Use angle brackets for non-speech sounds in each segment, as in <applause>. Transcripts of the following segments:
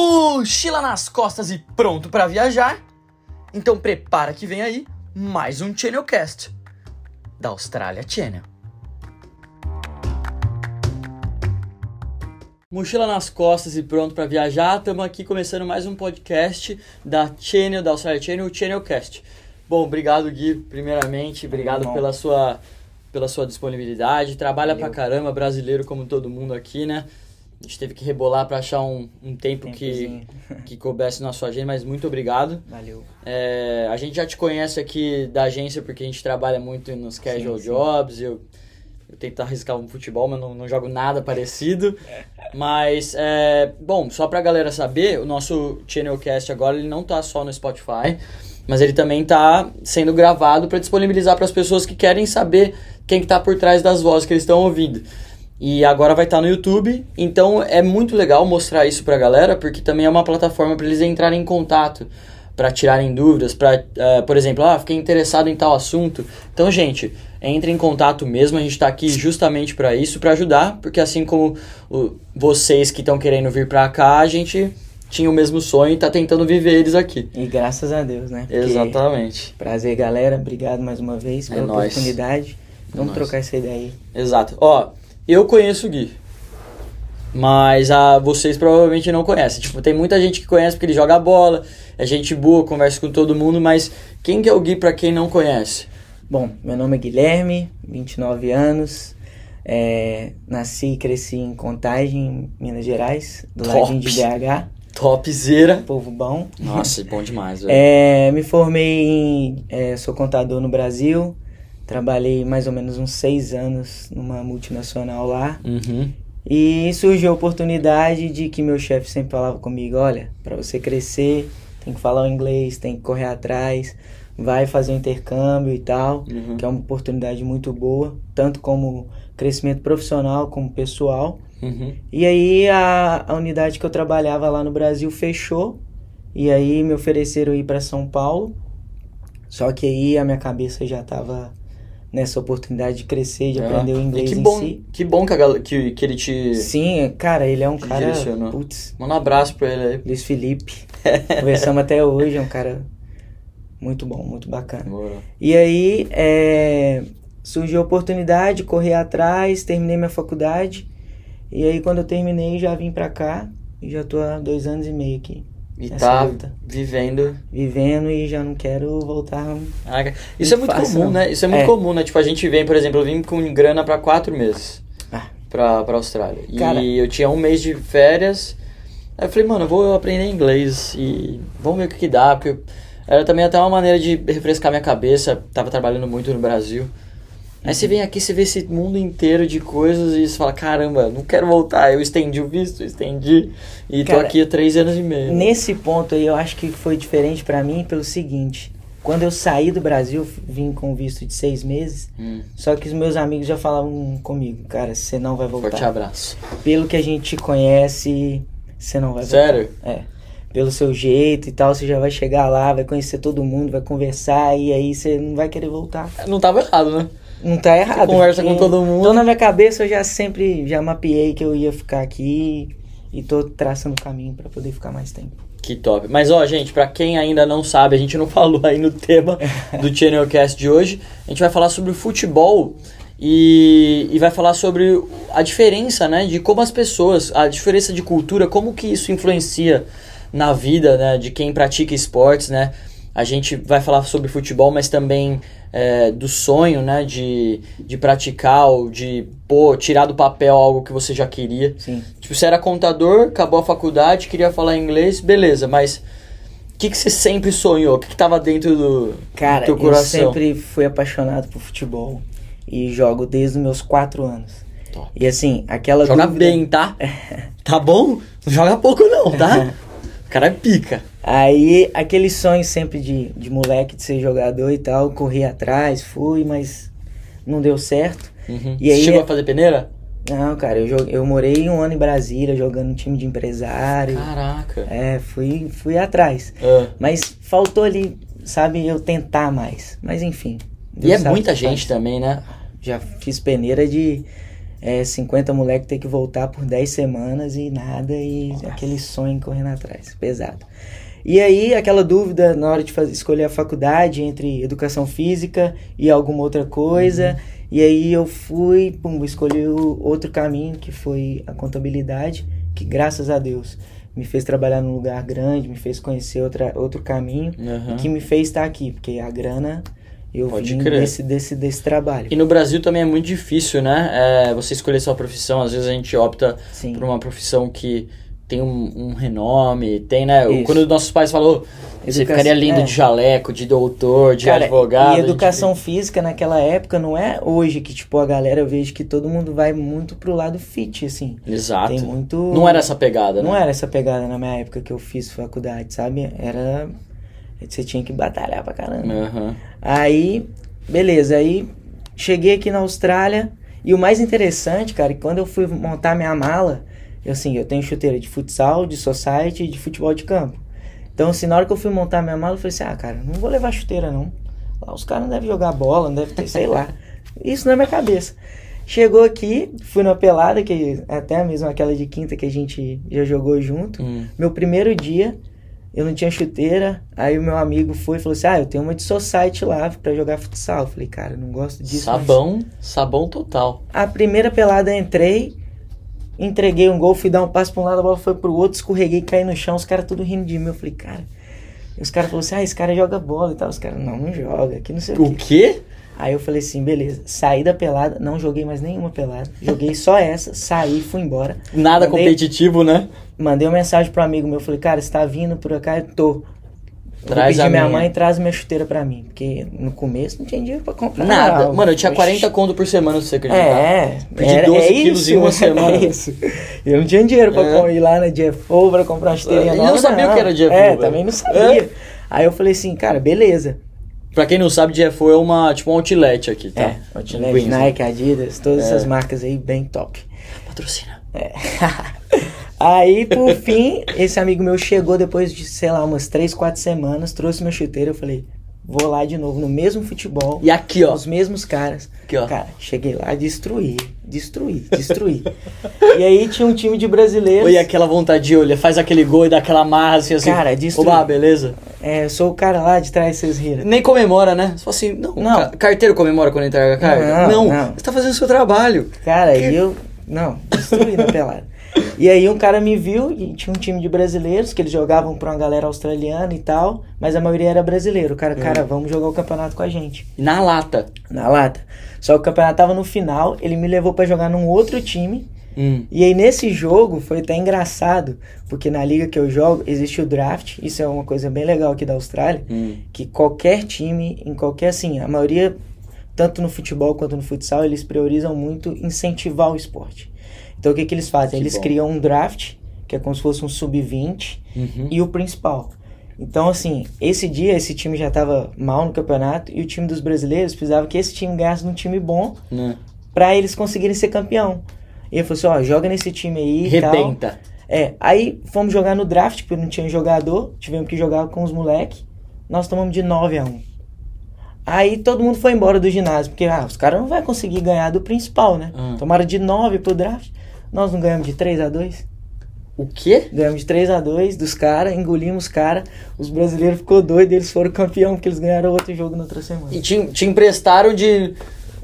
mochila nas costas e pronto para viajar? Então prepara que vem aí mais um Channelcast da Austrália Channel. Mochila nas costas e pronto para viajar, estamos aqui começando mais um podcast da Channel, da Austrália Channel, o Channelcast. Bom, obrigado Gui, primeiramente, obrigado Bom. pela sua, pela sua disponibilidade. Trabalha Valeu. pra caramba, brasileiro como todo mundo aqui, né? A gente teve que rebolar para achar um, um tempo que, Tempozinho. <laughs> que coubesse na sua agenda, mas muito obrigado. Valeu. É, a gente já te conhece aqui da agência porque a gente trabalha muito nos casual sim. jobs. Eu, eu tento arriscar um futebol, mas não, não jogo nada parecido. <laughs> Mas, é, bom, só pra galera saber, o nosso Channelcast agora ele não tá só no Spotify, mas ele também tá sendo gravado para disponibilizar para as pessoas que querem saber quem que tá por trás das vozes que eles estão ouvindo. E agora vai estar no YouTube, então é muito legal mostrar isso pra galera, porque também é uma plataforma para eles entrarem em contato, para tirarem dúvidas, para, por exemplo, ah, fiquei interessado em tal assunto. Então, gente, entre em contato mesmo, a gente tá aqui justamente para isso, para ajudar, porque assim como o- vocês que estão querendo vir pra cá, a gente tinha o mesmo sonho e tá tentando viver eles aqui. E graças a Deus, né? Porque- Exatamente. Prazer, galera. Obrigado mais uma vez É pela nóis. oportunidade. Vamos trocar essa ideia aí. Exato. Ó, eu conheço o Gui. Mas a vocês provavelmente não conhecem. Tipo, tem muita gente que conhece porque ele joga bola, é gente boa, conversa com todo mundo, mas quem que é o Gui pra quem não conhece? Bom, meu nome é Guilherme, 29 anos. É, nasci e cresci em Contagem, Minas Gerais, do Top. ladinho de BH. Topzera. Povo bom. Nossa, bom demais, velho. É, me formei em. é, sou contador no Brasil. Trabalhei mais ou menos uns seis anos numa multinacional lá. Uhum. E surgiu a oportunidade de que meu chefe sempre falava comigo: olha, para você crescer, tem que falar o inglês, tem que correr atrás, vai fazer um intercâmbio e tal, Uhum. que é uma oportunidade muito boa, tanto como crescimento profissional como pessoal. Uhum. E aí a, a unidade que eu trabalhava lá no Brasil fechou, e aí me ofereceram ir para São Paulo. Só que aí a minha cabeça já estava nessa oportunidade de crescer, de É. aprender o E inglês que em bom, si. que bom que, a que, que ele te. Sim, cara, ele é um cara. direcionou. Putz, Manda um abraço pra ele aí. Luiz Felipe. <laughs> Conversamos até hoje, é um cara muito bom, muito bacana. Bora. E aí é, surgiu a oportunidade de correr atrás, terminei minha faculdade. E aí quando eu terminei já vim pra cá e já tô há dois anos e meio aqui. E Nessa tá luta. vivendo. Vivendo e já não quero voltar. Caraca. Isso é muito fácil, comum, não. né? Isso é muito É. comum, né? Tipo, a gente vem, por exemplo, eu vim com grana pra quatro meses Ah. pra, pra Austrália. Cara. E eu tinha um mês de férias. Aí eu falei, mano, eu vou aprender inglês e vamos ver o que, que dá. Porque era também até uma maneira de refrescar minha cabeça. Tava trabalhando muito no Brasil. Aí você vem aqui, você vê esse mundo inteiro de coisas e você fala, caramba, não quero voltar. Eu estendi o visto, estendi. E tô Cara, aqui há três anos e meio. Nesse ponto aí eu acho que foi diferente pra mim pelo seguinte. Quando eu saí do Brasil, vim com visto de seis meses. Hum, Só que os meus amigos já falavam comigo, cara, você não vai voltar. forte abraço. Pelo que a gente conhece, você não vai Sério? voltar. É. Pelo seu jeito e tal, você já vai chegar lá, vai conhecer todo mundo, vai conversar e aí você não vai querer voltar. Não tava errado, né? Não tá errado. conversa porque- com todo mundo. Então na minha cabeça eu já sempre já mapeei que eu ia ficar aqui e tô traçando o caminho pra poder ficar mais tempo. Que top. Mas ó, gente, pra quem ainda não sabe, a gente não <laughs> falou aí no tema do Channelcast de hoje. A gente vai falar sobre o futebol e, e vai falar sobre a diferença, né, de como as pessoas, a diferença de cultura, como que isso influencia na vida, né, de quem pratica esportes, né. A gente vai falar sobre futebol, mas também é, do sonho, né, de, de praticar ou de, pô, tirar do papel algo que você já queria. Sim. Tipo, você era contador, acabou a faculdade, queria falar inglês, beleza, mas o que, que você sempre sonhou? O que, que tava dentro do, Cara, do teu eu coração? sempre fui apaixonado por futebol e jogo desde os meus quatro anos. Top. E assim, aquela Joga dúvida- bem, tá? <laughs> Tá bom? Não joga pouco não, tá? <laughs> o cara é pica. Aí, aquele sonho sempre de, de moleque, de ser jogador e tal, corri atrás, fui, mas não deu certo. Uhum. E aí- Você chegou a fazer peneira? Não, cara, eu, joguei, eu morei um ano em Brasília, jogando no time de empresário. Caraca. É, fui, fui atrás. Ah. Mas faltou ali, sabe, eu tentar mais. Mas enfim. E é muita gente faz. também, né? Já fiz peneira de é 50 moleque ter que voltar por 10 semanas e nada, e Nossa. aquele sonho correndo atrás, pesado. E aí, aquela dúvida na hora de fazer, escolher a faculdade entre educação física e alguma outra coisa. E aí eu fui, pum, escolhi o outro caminho, que foi a contabilidade, que graças a Deus me fez trabalhar num lugar grande, me fez conhecer outra, outro caminho, Aham. e que me fez estar aqui, porque a grana eu Pode vim crer. desse, desse, desse trabalho. E no Brasil também é muito difícil, né? É, você escolher sua profissão. Às vezes a gente opta Sim. por uma profissão que tem um, um renome, tem, né? Isso. Quando nossos pais falou, você Educação- ficaria lindo é. de jaleco, de doutor, de Cara, advogado. E educação física naquela época não é hoje que, tipo, a galera eu vejo que todo mundo vai muito pro lado fit, assim. Exato. Tem muito. Não era essa pegada, né? Não era essa pegada na minha época que eu fiz faculdade, sabe? Era. Você tinha que batalhar pra caramba. Aham. Aí, beleza, aí cheguei aqui na Austrália e o mais interessante, cara, é que quando eu fui montar minha mala, eu assim, eu tenho chuteira de futsal, de society e de futebol de campo. Então, assim, na hora que eu fui montar minha mala, eu falei assim, ah, cara, não vou levar chuteira, não. Lá os caras não devem jogar bola, não devem ter, sei lá. Isso na minha cabeça. Chegou aqui, fui na pelada, que é até mesmo aquela de quinta que a gente já jogou junto. Hum. Meu primeiro dia, eu não tinha chuteira. Aí o meu amigo foi e falou assim: Ah, eu tenho uma de society lá pra jogar futsal. Eu falei, cara, não gosto disso. mas- Sabão, sabão total. A primeira pelada eu entrei, entreguei um gol, fui dar um passo pra um lado, a bola foi pro outro, escorreguei, caí no chão, os caras tudo rindo de mim. Eu falei, cara. E os caras falaram assim: Ah, esse cara joga bola e tal. Os caras, não, não joga, aqui não sei o O quê. quê? Aí eu falei assim, beleza, saí da pelada, não joguei mais nenhuma pelada, joguei só essa, saí, fui embora. Nada Mandei- competitivo, né? Mandei uma mensagem pro amigo meu, falei, cara, você tá vindo por cá? Eu tô. Traz Vou a pedir minha minha. mãe traz minha chuteira pra mim, porque no começo não tinha dinheiro pra comprar Nada. não. Mano, eu tinha Oxi. 40 conto por semana, se você acreditar. É, Perdi era, 12 é quilos isso, em uma <laughs> semana. É isso. Eu não tinha dinheiro pra É. ir lá na GFO pra comprar uma chuteirinha Eu nova. não sabia o que era GFO, É, velho. também não sabia. Aí eu falei assim, cara, beleza. Pra quem não sabe, GFO é uma, tipo um outlet aqui, tá? É, Outlet, né? Nike, Adidas, todas É. essas marcas aí bem top. Patrocina. É. <laughs> Aí, por fim, esse amigo meu chegou depois de, sei lá, umas 3, 4 semanas, trouxe minha chuteira, eu falei, vou lá de novo, no mesmo futebol, E aqui, ó. os mesmos caras. Aqui, ó. Cara, cheguei lá, destruí, destruí, destruí. e aí tinha um time de brasileiros. Oi, aquela vontade de olha, faz aquele gol e dá aquela marra assim, assim. Cara, destruiu. Oba, beleza? É, eu sou o cara lá de trás, vocês riram. Nem comemora, né? Fala assim, não, Não. ca- carteiro comemora quando entrega a carga? Não, Não, não. você tá fazendo o seu trabalho. Cara, eu. Não, destruí na pelada. E aí um cara me viu e tinha um time de brasileiros que eles jogavam pra uma galera australiana e tal, mas a maioria era brasileiro. O cara, cara, vamos jogar o campeonato com a gente. Na lata. Na lata. Só que o campeonato tava no final, ele me levou pra jogar num outro time. Hum. E aí nesse jogo foi até engraçado, porque na liga que eu jogo existe o draft, isso é uma coisa bem legal aqui da Austrália, Hum. que qualquer time, em qualquer assim, a maioria, tanto no futebol quanto no futsal, eles priorizam muito incentivar o esporte. Então o que, que eles fazem? Que eles bom. criam um draft, que é como se fosse um sub-20, Uhum. e o principal. Então, assim, esse dia esse time já tava mal no campeonato e o time dos brasileiros precisava que esse time ganhasse num time bom Né? pra eles conseguirem ser campeão. E ele falou assim: ó, joga nesse time aí tal. Rebenta. É, aí fomos jogar no draft, porque não tinha jogador, tivemos que jogar com os moleques. Nós tomamos de 9 a 1. Aí todo mundo foi embora do ginásio, porque ah, os caras não vão conseguir ganhar do principal, né? Hum. Tomaram de 9 pro draft. Nós não ganhamos de 3 a 2 O quê? Ganhamos de 3 a 2 dos caras, engolimos os caras. Os brasileiros ficou doido, eles foram campeão, porque eles ganharam outro jogo na outra semana. E te, te emprestaram de.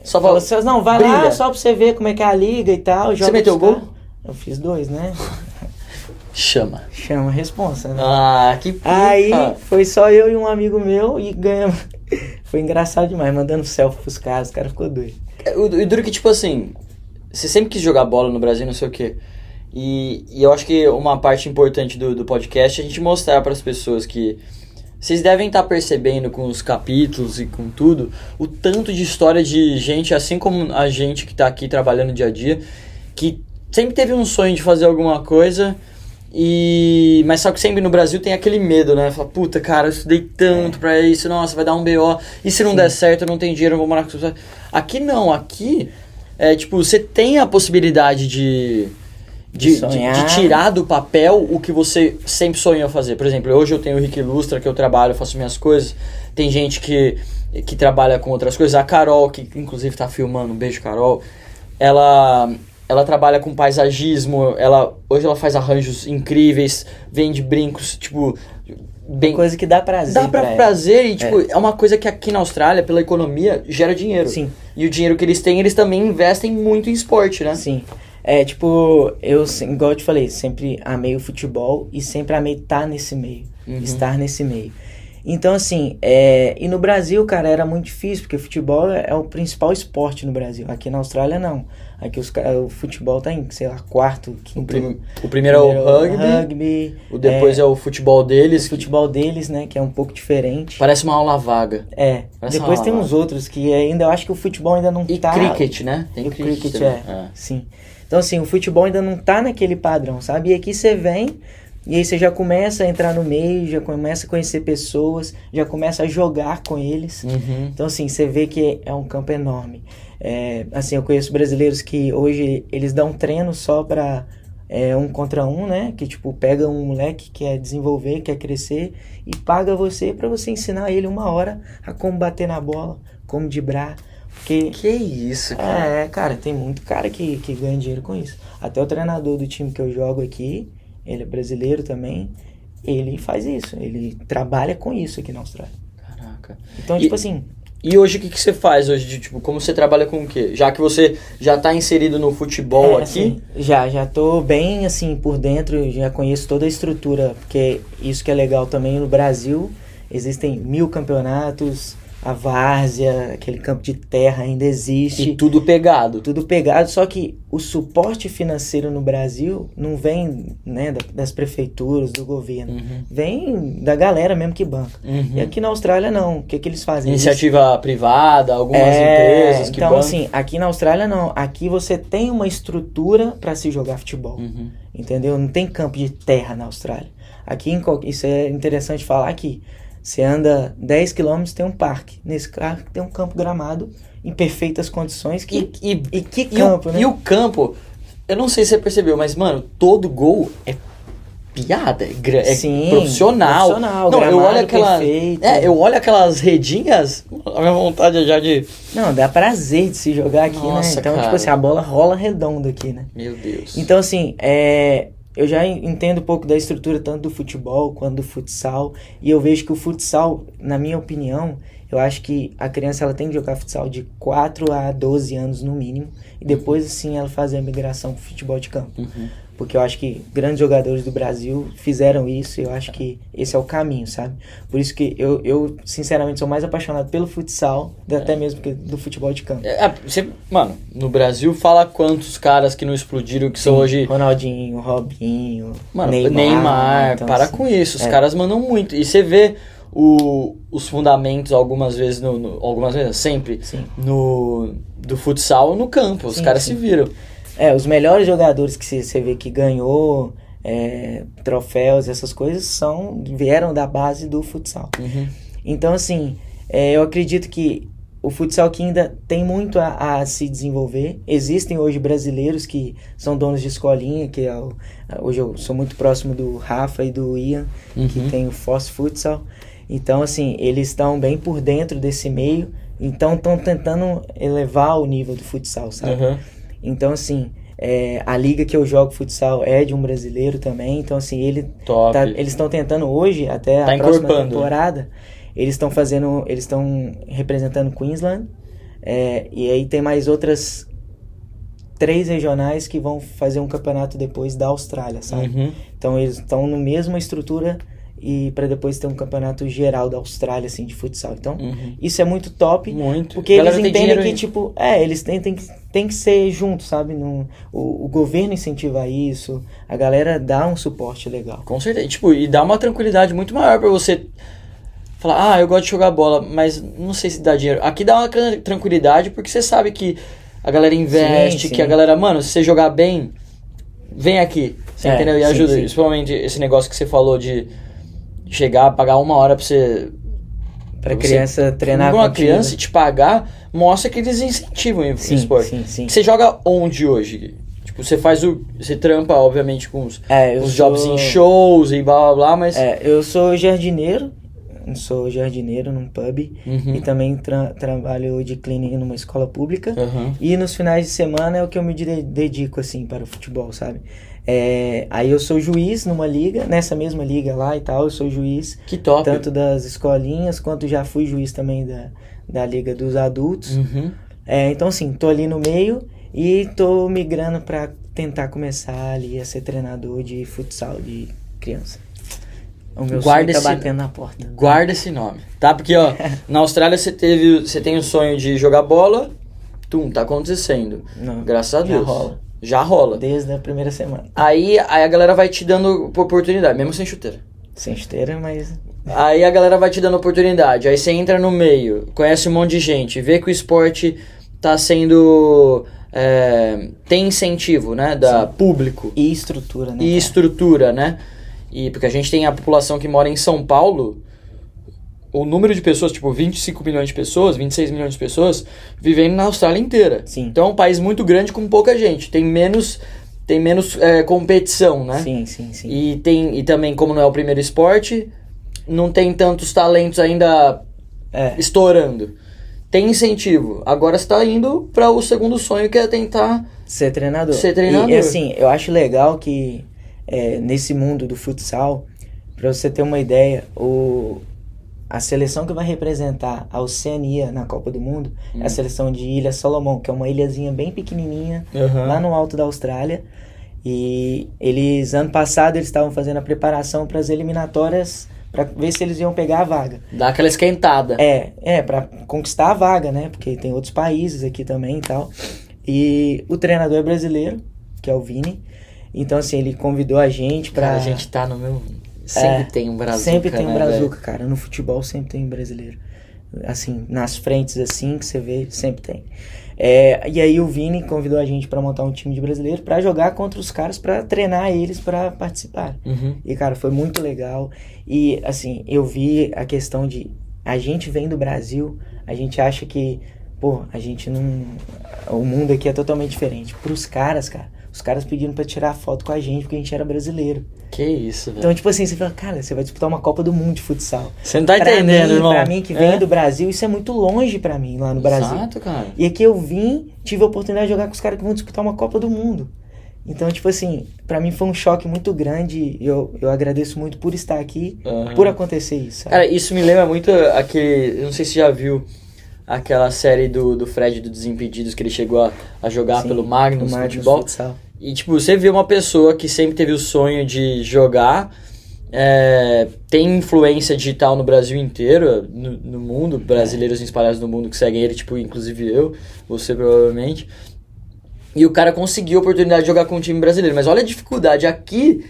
Só Falou assim, não, vai lá só pra você ver como é que é a liga e tal. joga meteu gol? Eu fiz dois, né? <laughs> Chama. Chama a responsa, né? Ah, que pica. Aí foi só eu e um amigo meu e ganhamos. <laughs> Foi engraçado demais, mandando selfie pros caras, os caras ficou doido. O, o duro é que, tipo assim, você sempre quis jogar bola no Brasil, não sei o quê. E, e eu acho que uma parte importante do, do podcast é a gente mostrar para as pessoas que vocês devem estar percebendo com os capítulos e com tudo o tanto de história de gente, assim como a gente que tá aqui trabalhando dia a dia, que sempre teve um sonho de fazer alguma coisa. E mas só que sempre no Brasil tem aquele medo, né? Fala, puta, cara, eu estudei tanto pra isso, nossa, vai dar um BO. E se não Sim. der certo, eu não tenho dinheiro, eu vou morar com. Aqui não, aqui é tipo, você tem a possibilidade de de, De de, tirar do papel o que você sempre sonhou fazer. Por exemplo, hoje eu tenho o Rick Ilustra, que eu trabalho, faço minhas coisas. Tem gente que, que trabalha com outras coisas. A Carol, que inclusive tá filmando, um beijo, Carol. ela ela trabalha com paisagismo, ela hoje ela faz arranjos incríveis, vende brincos, tipo bem Coisa que dá prazer. dá pra pra ela. prazer e tipo é. uma coisa que aqui na Austrália pela economia gera dinheiro. Sim. E o dinheiro que eles têm, eles também investem muito em esporte, né? Sim. É, tipo, eu, igual eu te falei, sempre amei o futebol e sempre amei estar nesse meio, Uhum. estar nesse meio. Então, assim, é, e no Brasil, cara, era muito difícil, porque o futebol é, é o principal esporte no Brasil. Aqui na Austrália, não. Aqui os, o futebol tá em, sei lá, quarto, O, quinto. prim- o primeiro é o rugby, rugby, o depois é, o futebol deles. o futebol deles, né, que é um pouco diferente. Parece uma aula vaga. É, Parece depois tem uns outros que ainda, eu acho que o futebol ainda não E tá... cricket, né? Tem o cricket, também. é, sim. Então, assim, o futebol ainda não tá naquele padrão, sabe? E aqui você vem e aí você já começa a entrar no meio, já começa a conhecer pessoas, já começa a jogar com eles. Uhum. Então, assim, você vê que é um campo enorme. É, assim, eu conheço brasileiros que hoje eles dão treino só pra é, um contra um, né? Que, tipo, pega um moleque que quer desenvolver, quer crescer e paga você pra você ensinar ele uma hora a como bater na bola, como driblar. Porque Que isso, cara. é, cara, tem muito cara que, que ganha dinheiro com isso. Até o treinador do time que eu jogo aqui, ele é brasileiro também, ele faz isso, ele trabalha com isso aqui na Austrália. Caraca. Então, E- tipo assim, E hoje o que, que você faz hoje? De, tipo, como você trabalha com o quê? Já que você já tá inserido no futebol é, aqui. assim, já, já tô bem assim por dentro, já conheço toda a estrutura, porque isso que é legal também no Brasil, existem mil campeonatos, a várzea, aquele campo de terra ainda existe. E tudo pegado. tudo pegado, só que o suporte financeiro no Brasil não vem né, da- das prefeituras, do governo, Uhum. vem da galera mesmo que banca. Uhum. E aqui na Austrália não, o que, que eles fazem? Eles- Iniciativa privada, algumas É, empresas que então bancam. assim, aqui na Austrália não, aqui você tem uma estrutura para se jogar futebol, Uhum. entendeu? Não tem campo de terra na Austrália. Aqui, em isso é interessante falar aqui, você anda 10 quilômetros tem um parque, nesse parque tem um campo gramado em perfeitas condições que... E, e, E que e campo, o, né? e o campo, eu não sei se você percebeu, mas, mano, todo gol é piada, é, é Sim, profissional. profissional, não, eu olho aquela, perfeito. é, eu olho aquelas redinhas, a minha vontade é já de, Não, dá prazer de se jogar aqui, Nossa, né? Então, cara. tipo assim, a bola rola redonda aqui, né? meu Deus. Então, assim, é, eu já en- entendo um pouco da estrutura tanto do futebol quanto do futsal. E eu vejo que o futsal, na minha opinião, eu acho que a criança ela tem que jogar futsal de 4 a 12 anos no mínimo. E depois, assim, ela fazer a migração pro futebol de campo. Uhum. Porque eu acho que grandes jogadores do Brasil fizeram isso e eu acho que esse é o caminho, sabe? Por isso que eu, eu sinceramente, sou mais apaixonado pelo futsal do- até mesmo que do futebol de campo. É, você, mano, no Brasil fala quantos caras que não explodiram que são hoje Ronaldinho, Robinho, Mano, Neymar. Neymar, então, para assim, com isso. Os é. caras mandam muito. E você vê o, os fundamentos algumas vezes, no, no- algumas vezes, sempre, Sim. no do futsal no campo. Os Sim, caras sim. se viram. É, os melhores jogadores que você vê que ganhou é, troféus, essas coisas, são vieram da base do futsal. Uhum. Então, assim, é, eu acredito que o futsal que ainda tem muito a, a se desenvolver. Existem hoje brasileiros que são donos de escolinha, que é o, hoje eu sou muito próximo do Rafa e do Ian, que Uhum. tem o Foz Futsal. Então, assim, eles estão bem por dentro desse meio, então estão tentando elevar o nível do futsal, sabe? Uhum. Então, assim, é, a liga que eu jogo futsal é de um brasileiro também. Então, assim, ele tá- eles estão tentando hoje, até Tá a próxima encorpando. temporada, eles estão fazendo. Eles estão representando Queensland. é, e aí tem mais outras três regionais que vão fazer um campeonato depois da Austrália, sabe? Uhum. Então eles estão na mesma estrutura e para depois ter um campeonato geral da Austrália, assim, de futsal. Então, Uhum. isso é muito top. Muito. Porque eles entendem que, tipo, é, eles têm, têm, que- tem que ser juntos, sabe? Não, o, o governo incentiva isso, a galera dá um suporte legal. Com certeza. Tipo, e dá uma tranquilidade muito maior pra você falar, ah, eu gosto de jogar bola, mas não sei se dá dinheiro. Aqui dá uma tran- tranquilidade porque você sabe que a galera investe, Sim, que sim. a galera, mano, se você jogar bem, vem aqui. Você É, entendeu? E sim, ajuda. Principalmente esse negócio que você falou de chegar, pagar uma hora pra você. Pra Pra você- criança treinar uma contigo. criança e te pagar, mostra que eles incentivam o Sim, esporte. sim, sim. Você joga onde hoje? Tipo, você faz o. Você trampa, obviamente, com os, É, os sou- jobs em shows e blá blá blá, mas. É, eu sou jardineiro, sou jardineiro num pub Uhum. e também tra- trabalho de cleaning numa escola pública. Aham. E nos finais de semana é o que eu me de- dedico, assim, para o futebol, sabe? É, aí eu sou juiz numa liga, nessa mesma liga lá e tal, eu sou juiz Que top. tanto das escolinhas quanto já fui juiz também da, da liga dos adultos. Uhum. É, então, assim, tô ali no meio e tô migrando para tentar começar ali a ser treinador de futsal de criança. O meu Guarda sonho tá esse- batendo na porta. Guarda esse nome, tá? Porque, ó, <laughs> na Austrália você teve, você tem o sonho de jogar bola, tum, tá acontecendo. Não, Graças a já Deus. rola. Já rola. Desde a primeira semana. Aí, aí a galera vai te dando oportunidade, mesmo sem chuteira. Sem esteira, mas Aí a galera vai te dando oportunidade. Aí você entra no meio, conhece um monte de gente, vê que o esporte tá sendo. é, tem incentivo, né? Da público e estrutura, né? e cara? estrutura, né? E porque a gente tem a população que mora em São Paulo, o número de pessoas, tipo 25 milhões de pessoas, 26 milhões de pessoas, vivendo na Austrália inteira. Sim. Então é um país muito grande com pouca gente. Tem menos, tem menos é, competição, né? Sim, sim, sim. E, tem, e também, como não é o primeiro esporte, não tem tantos talentos ainda É, estourando. Tem incentivo. Agora você tá indo para o segundo sonho, que é tentar. ser treinador. Ser treinador. E, assim, eu acho legal que é, nesse mundo do futsal, pra você ter uma ideia, o, a seleção que vai representar a Oceania na Copa do Mundo é Hum. a seleção de Ilha Salomão, que é uma ilhazinha bem pequenininha, lá no alto da Austrália. E eles, ano passado, eles estavam fazendo a preparação para as eliminatórias, para ver se eles iam pegar a vaga. Dá aquela esquentada. É, é, pra conquistar a vaga, né? Porque tem outros países aqui também e tal. E o treinador é brasileiro, que é o Vini. Então, assim, ele convidou a gente pra. Cara, a gente tá no meu. Sempre É, tem um brazuca. Sempre tem um né, brazuca, cara. No futebol sempre tem um brasileiro. Assim, nas frentes assim que você vê, sempre tem. É, e aí o Vini convidou a gente pra montar um time de brasileiro pra jogar contra os caras, pra treinar eles pra participar. Uhum. E, cara, foi muito legal. E, assim, eu vi a questão de. A gente vem do Brasil, a gente acha que, pô, a gente não. O mundo aqui é totalmente diferente. Pros caras, cara, os caras pedindo pra tirar foto com a gente porque a gente era brasileiro. Que isso, velho. Então, tipo assim, você fala, cara, você vai disputar uma Copa do Mundo de futsal. Você não tá pra entendendo, mim, irmão. Pra mim, que vem É? do Brasil, isso é muito longe pra mim lá no Brasil. Exato, cara. E aqui eu vim, tive a oportunidade de jogar com os caras que vão disputar uma Copa do Mundo. Então, tipo assim, pra mim foi um choque muito grande. e Eu, eu agradeço muito por estar aqui, Aham. por acontecer isso. sabe? Cara, isso me lembra muito aquele. Não sei se você já viu aquela série do, do Fred do Desimpedidos que ele chegou a, a jogar Sim, pelo Magnus, no Magnus futebol. Futsal. E, tipo, você vê uma pessoa que sempre teve o sonho de jogar, é, tem influência digital no Brasil inteiro, no, no mundo, brasileiros espalhados no mundo que seguem ele, tipo, inclusive eu, você provavelmente. E o cara conseguiu a oportunidade de jogar com um time brasileiro. Mas olha a dificuldade. Aqui,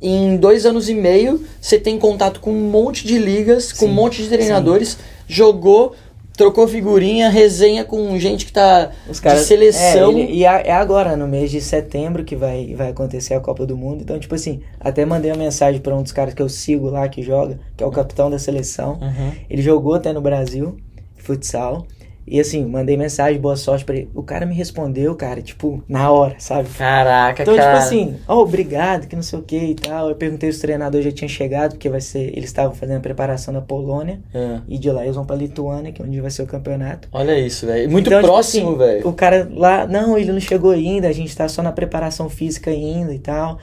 em dois anos e meio, você tem contato com um monte de ligas, com um Sim, monte de treinadores, jogou, trocou figurinha, resenha com gente que tá Os caras, de seleção. É, ele- e é agora, no mês de setembro, que vai, vai acontecer a Copa do Mundo. Então, tipo assim, até mandei uma mensagem pra um dos caras que eu sigo lá, que joga, que é o capitão da seleção. Uhum. Ele jogou até no Brasil, futsal. E assim, mandei mensagem, boa sorte pra ele. O cara me respondeu, cara, tipo, na hora, sabe? Caraca, Então, cara. tipo assim, ó, obrigado, que não sei o que e tal. Eu perguntei se os treinadores já tinham chegado, porque vai ser. Eles estavam fazendo a preparação na Polônia. É. E de lá eles vão pra Lituânia, que é onde vai ser o campeonato. Olha isso, velho. Muito Então, tipo próximo, assim, velho. O cara lá, não, ele não chegou ainda, a gente tá só na preparação física ainda e tal.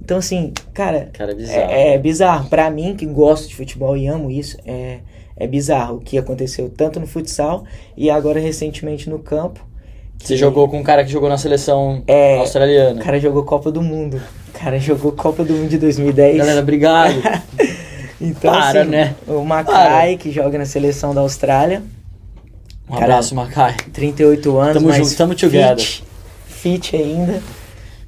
Então, assim, cara, Cara, é bizarro. é, é bizarro. Pra mim, que gosto de futebol e amo isso, é, é bizarro o que aconteceu tanto no futsal e agora recentemente no campo. Você jogou com um cara que jogou na seleção É, australiana. O cara jogou Copa do Mundo. O cara jogou Copa do Mundo de 2010. Galera, obrigado. <laughs> então, para, assim, né? O Mackay, que joga na seleção da Austrália, Um Cara, abraço, Macai. 38 anos, Tamo mas junto, tamo together. fit, fit ainda.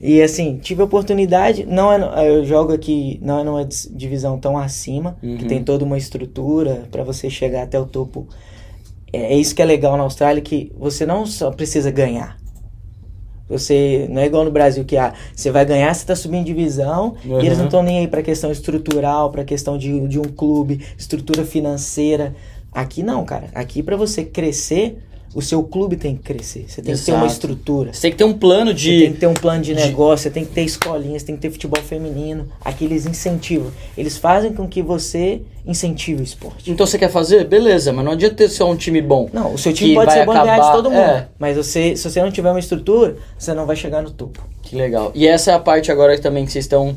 E assim, tive a oportunidade, não é, no- eu jogo aqui, não é numa divisão tão acima, Uhum. que tem toda uma estrutura pra você chegar até o topo. É, é isso que é legal na Austrália, que você não só precisa ganhar. Você não é igual no Brasil que ah, você vai ganhar, você tá subindo divisão Uhum. e eles não estão nem aí pra questão estrutural, pra questão de, de um clube, estrutura financeira. Aqui não, cara. Aqui pra você crescer, o seu clube tem que crescer. Você tem que ter uma Exato. estrutura. Você tem que ter um plano Você tem de. que ter um plano de de- negócio, você tem que ter escolinhas, tem que ter futebol feminino. Aqueles incentivos. Eles fazem com que você incentive o esporte. Então você quer fazer? Beleza, mas não adianta ter só um time bom. Não, o seu time pode ser bom ganhar de acabar- todo mundo. é. Mas você, se você não tiver uma estrutura, você não vai chegar no topo. Que legal. E essa é a parte agora também que vocês estão.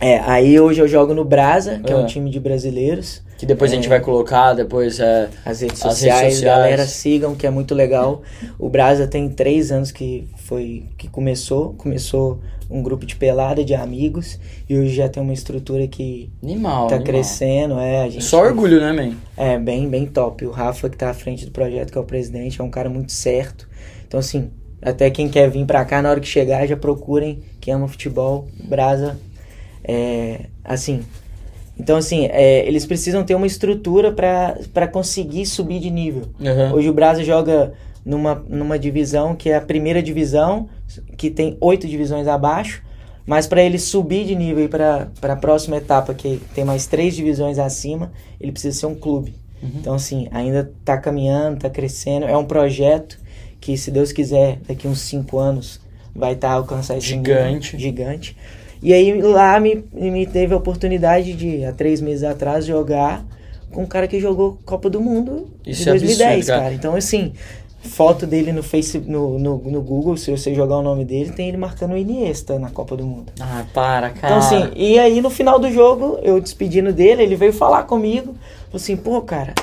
É, aí hoje eu jogo no Brasa, que é, É. um time de brasileiros. Que depois a gente É. vai colocar, depois é. As redes As sociais, redes sociais. galera, sigam, que é muito legal. O Brasa tem três anos que foi que começou. Começou um grupo de pelada de amigos e hoje já tem uma estrutura que Animal. tá animal. crescendo. É, a gente Só orgulho, né, man? É, bem, bem top. O Rafa, que tá à frente do projeto, que é o presidente, é um cara muito certo. Então, assim, até quem quer vir pra cá, na hora que chegar, já procurem quem ama futebol, Brasa. É, assim. Então, assim, é, eles precisam ter uma estrutura pra conseguir subir de nível. Aham. Hoje o Brasa joga numa, numa divisão que é a primeira divisão, que tem oito divisões abaixo. Mas para ele subir de nível e para a próxima etapa, que tem mais três divisões acima, ele precisa ser um clube. Uhum. Então, assim, ainda tá caminhando, tá crescendo. É um projeto que, se Deus quiser, daqui uns cinco anos vai estar alcançar esse Gigante. nível gigante. E aí lá me, me teve a oportunidade de, há três meses atrás, jogar com um cara que jogou Copa do Mundo Isso de é 2010, absurdo, cara. cara. Então, assim, foto dele no, face, no, no, no Google, se você jogar o nome dele, tem ele marcando o Iniesta na Copa do Mundo. Ah, para, cara. Então, assim, e aí no final do jogo, eu despedindo dele, ele veio falar comigo. Falou assim, pô, cara,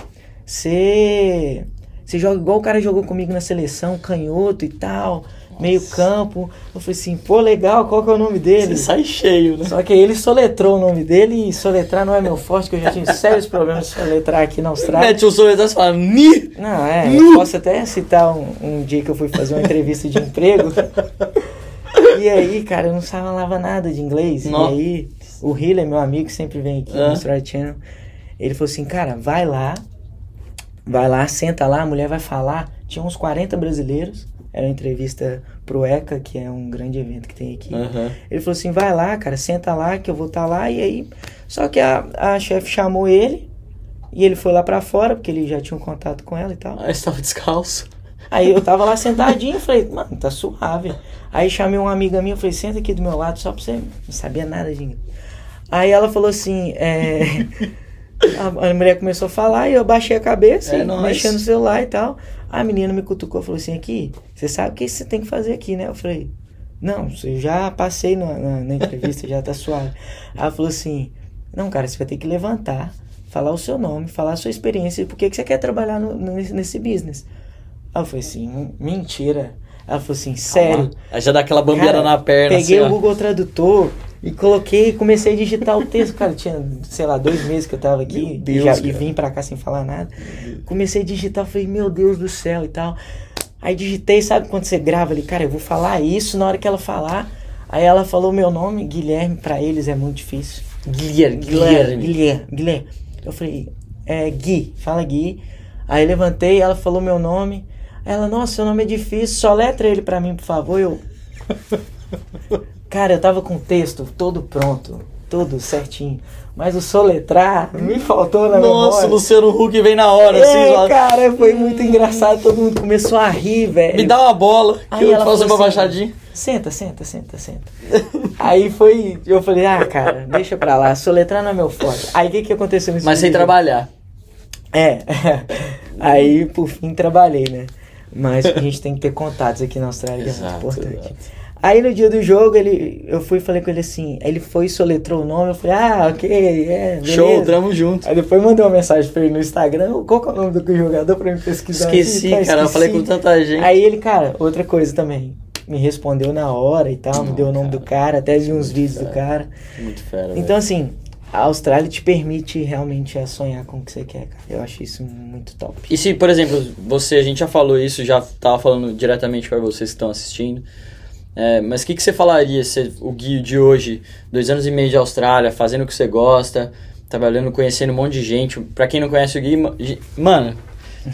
você. Você joga igual o cara jogou comigo na seleção, canhoto e tal, meio campo. Eu falei assim, pô, legal, qual que é o nome dele? Você sai cheio, né? Só que aí ele soletrou o nome dele e soletrar não é meu forte, que eu já tive sérios problemas de soletrar aqui na Austrália. Mete o soletrado e fala, ni! Não, é, eu posso até citar um, um dia que eu fui fazer uma entrevista de emprego. <laughs> E aí, cara, eu não falava nada de inglês. E aí, o Hiller, meu amigo, que sempre vem aqui Ah. no Australia Channel, ele falou assim, cara, vai lá, vai lá, senta lá, a mulher vai falar. Tinha uns 40 brasileiros, era uma entrevista pro ECA, que é um grande evento que tem aqui. Aham. Ele falou assim, vai lá, cara, senta lá que eu vou estar lá. E aí, só que a, a chefe chamou ele e ele foi lá pra fora, porque ele já tinha um contato com ela e tal. Ah, estava descalço. Aí eu tava lá <laughs> sentadinho, falei, mano, tá suave. Aí chamei uma amiga minha, falei, senta aqui do meu lado só pra você. Não sabia nada de inglês. Aí ela falou assim, é. <laughs> A, a mulher começou a falar e eu baixei a cabeça, É e mexendo no celular e tal. A menina me cutucou falou assim: aqui, você sabe o que você tem que fazer aqui, né? Eu falei, não, eu já passei na, na, na entrevista, já tá suave. Ela falou assim: não, cara, você vai ter que levantar, falar o seu nome, falar a sua experiência e por que, que você quer trabalhar no- nesse, nesse business. Eu falei assim: "Hum, mentira. Ela falou assim: sério. Aí já dá aquela bambeada Cara, na perna, Peguei assim, o. Google Tradutor e coloquei e comecei a digitar o texto. Cara, tinha, sei lá, dois meses que eu tava aqui Deus, já- e vim pra cá sem falar nada. Comecei a digitar, falei, meu Deus do céu e tal. Aí digitei, sabe quando você grava ali, cara, eu vou falar isso na hora que ela falar. Aí ela falou meu nome, Guilherme, pra eles é muito difícil. Guilherme, Guilherme, Guilherme. Guilherme, Guilherme. Eu falei, é Gui, fala Gui. Aí levantei, ela falou meu nome. Ela, nossa, seu nome é difícil, só letra ele pra mim, por favor. Eu. <laughs> Cara, eu tava com o texto todo pronto, todo certinho. Mas o soletrar me faltou na Nossa, memória. Luciano Huck vem na hora, assim, É, lá. cara, foi muito engraçado. Todo mundo começou a rir, velho. Me dá uma bola, que Aí eu ela faço uma assim, baixadinha. Senta, senta, senta, senta. Aí foi. Eu falei, ah, cara, deixa pra lá, soletrar não é meu forte. Aí o que, que aconteceu nesse Mas sem trabalhar. É. <laughs> Aí, por fim, trabalhei, né? Mas a gente tem que ter contatos aqui na Austrália, que é muito importante. exato. Aí no dia do jogo, ele, eu fui e falei com ele assim, ele foi e soletrou o nome, eu falei, ah, ok, é, beleza. Show, tramo junto. Aí depois mandei uma mensagem pra ele no Instagram, qual que é o nome do jogador pra me pesquisar? Esqueci, Tá, cara, eu falei com esqueci. tanta gente. Aí ele, cara, outra coisa também, me respondeu na hora e tal, me Não, deu o nome cara. do cara, até vi uns vídeos do cara. Muito fera, Então, velho. assim, a Austrália te permite realmente a sonhar com o que você quer, cara. Eu acho isso muito top. E se, por exemplo, você, a gente já falou isso, já tava falando diretamente para vocês que estão assistindo, é, mas o que, que você falaria se o Gui de hoje, dois anos e meio de Austrália, fazendo o que você gosta, trabalhando, conhecendo um monte de gente, pra quem não conhece o Gui, mano,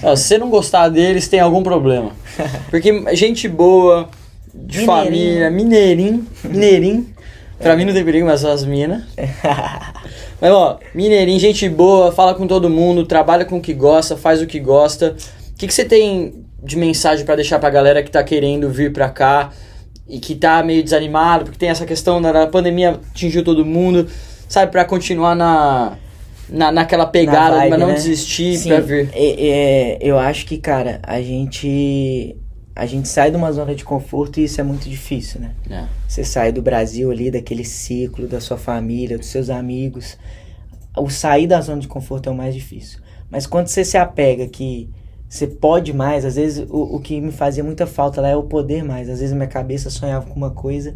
ó, se você não gostar deles, tem algum problema. <laughs> Porque gente boa, de Mineirinho. família, mineirinho, mineirinho, pra mim não tem perigo, mas só as minas. <laughs> Mas ó, mineirinho, gente boa, fala com todo mundo, trabalha com o que gosta, faz o que gosta. O que, que você tem de mensagem para deixar pra galera que tá querendo vir pra cá e que tá meio desanimado, porque tem essa questão da pandemia atingiu todo mundo, sabe, para continuar na, na naquela pegada, vibe, mas não né? desistir Sim, pra vir. é- é, eu acho que, cara, a gente a gente sai de uma zona de conforto e isso é muito difícil, né? É. Você sai do Brasil ali, daquele ciclo da sua família, dos seus amigos. O sair da zona de conforto é o mais difícil. Mas quando você se apega que você pode mais, às vezes o, o que me fazia muita falta lá é o poder mais. Às vezes minha cabeça sonhava com uma coisa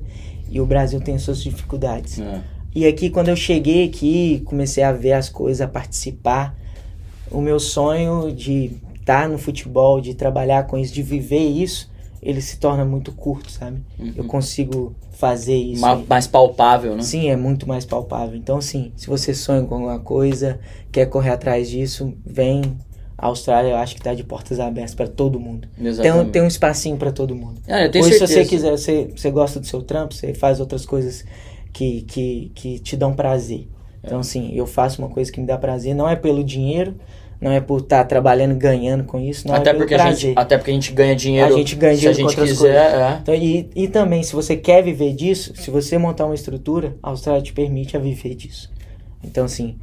e o Brasil tem as suas dificuldades. É. E aqui, quando eu cheguei aqui, comecei a ver as coisas, a participar, o meu sonho de estar no futebol, de trabalhar com isso, de viver isso, ele se torna muito curto, sabe? Eu consigo fazer isso. Ma- mais palpável, né? Sim, é muito mais palpável. Então, sim, se você sonha com alguma coisa, quer correr atrás disso, vem. A Austrália, eu acho que tá de portas abertas para todo mundo. Tem, um- Exatamente. tem um espacinho para todo mundo. É, eu tenho Ou se certeza. você quiser, você, você gosta do seu trampo, você faz outras coisas que, que, que te dão prazer. Então, assim, eu faço uma coisa que me dá prazer, não é pelo dinheiro, não é por estar trabalhando, ganhando com isso, não até é porque a gente, até porque a gente ganha dinheiro. A gente ganha se a dinheiro gente quiser, é. Então, e, e também, se você quer viver disso, se você montar uma estrutura, a Austrália te permite a viver disso. Então, assim,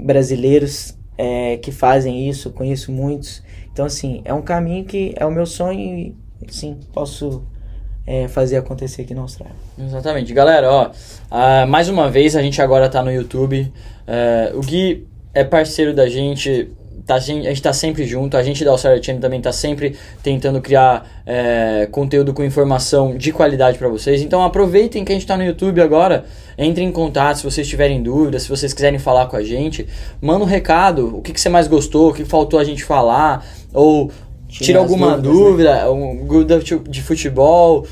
brasileiros é, que fazem isso, conheço muitos. Então, assim, é um caminho que é o meu sonho e, sim, posso é, fazer acontecer aqui na Austrália. Exatamente. Galera, ó, ah, mais uma vez a gente agora tá no YouTube. É, o Gui é parceiro da gente, tá, a gente tá sempre junto. A gente da Australia Channel também tá sempre tentando criar é, conteúdo com informação de qualidade pra vocês. Então aproveitem que a gente tá no YouTube agora. Entrem em contato se vocês tiverem dúvidas, se vocês quiserem falar com a gente. Manda um recado, o que, que você mais gostou, o que faltou a gente falar. Ou Tira tira alguma dúvidas, dúvida, um dúvida de- futebol,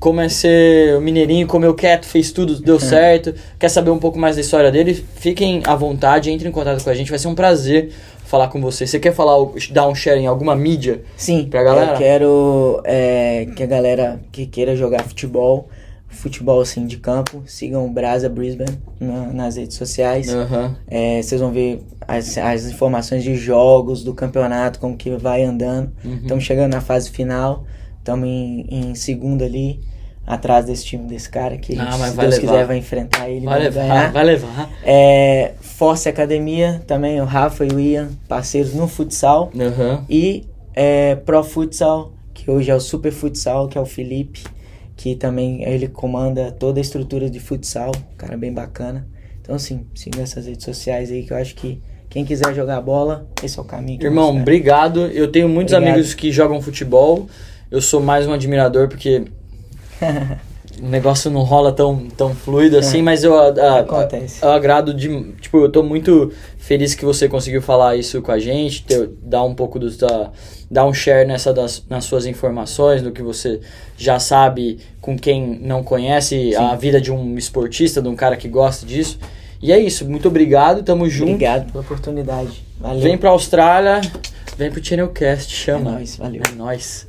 como é ser o mineirinho, comeu quieto, fez tudo, deu <laughs> certo, quer saber um pouco mais da história dele, fiquem à vontade, entrem em contato com a gente, vai ser um prazer falar com você. Você quer falar, dar um share em alguma mídia? Sim, Pra galera? eu quero é, que a galera que queira jogar futebol, futebol assim de campo, sigam o Brasa Brisbane na- nas redes sociais. Aham. É, vocês vão ver as, as informações de jogos, do campeonato, como que vai andando. Uhum. Estamos chegando na fase final, estamos em, em segundo ali, atrás desse time desse cara que, Ah, se Deus levar. quiser, vai enfrentar ele, Vai vai levar, ganhar. vai levar. É, Force Academia, também o Rafa e o Ian, parceiros no futsal. Aham. E é, Pro Futsal, que hoje é o Super Futsal, que é o Felipe, que também ele comanda toda a estrutura de futsal, um cara bem bacana. Então, assim, siga essas redes sociais aí que eu acho que quem quiser jogar bola, esse é o caminho. eu Irmão, mostrar. obrigado. Eu tenho muitos Obrigado. amigos que jogam futebol. Eu sou mais um admirador porque <laughs> o negócio não rola tão, tão fluido assim, É. mas eu, a- a- Acontece. eu agrado de. Tipo, eu tô muito feliz que você conseguiu falar isso com a gente, ter, dar um pouco dos, da, dar um share nessa das, nas suas informações, do que você já sabe com quem não conhece a vida de um esportista, de um cara que gosta disso. E é isso, muito obrigado, tamo junto. Obrigado pela oportunidade. Valeu. Vem pra Austrália, vem pro Channelcast, chama. É nóis, valeu. É nóis.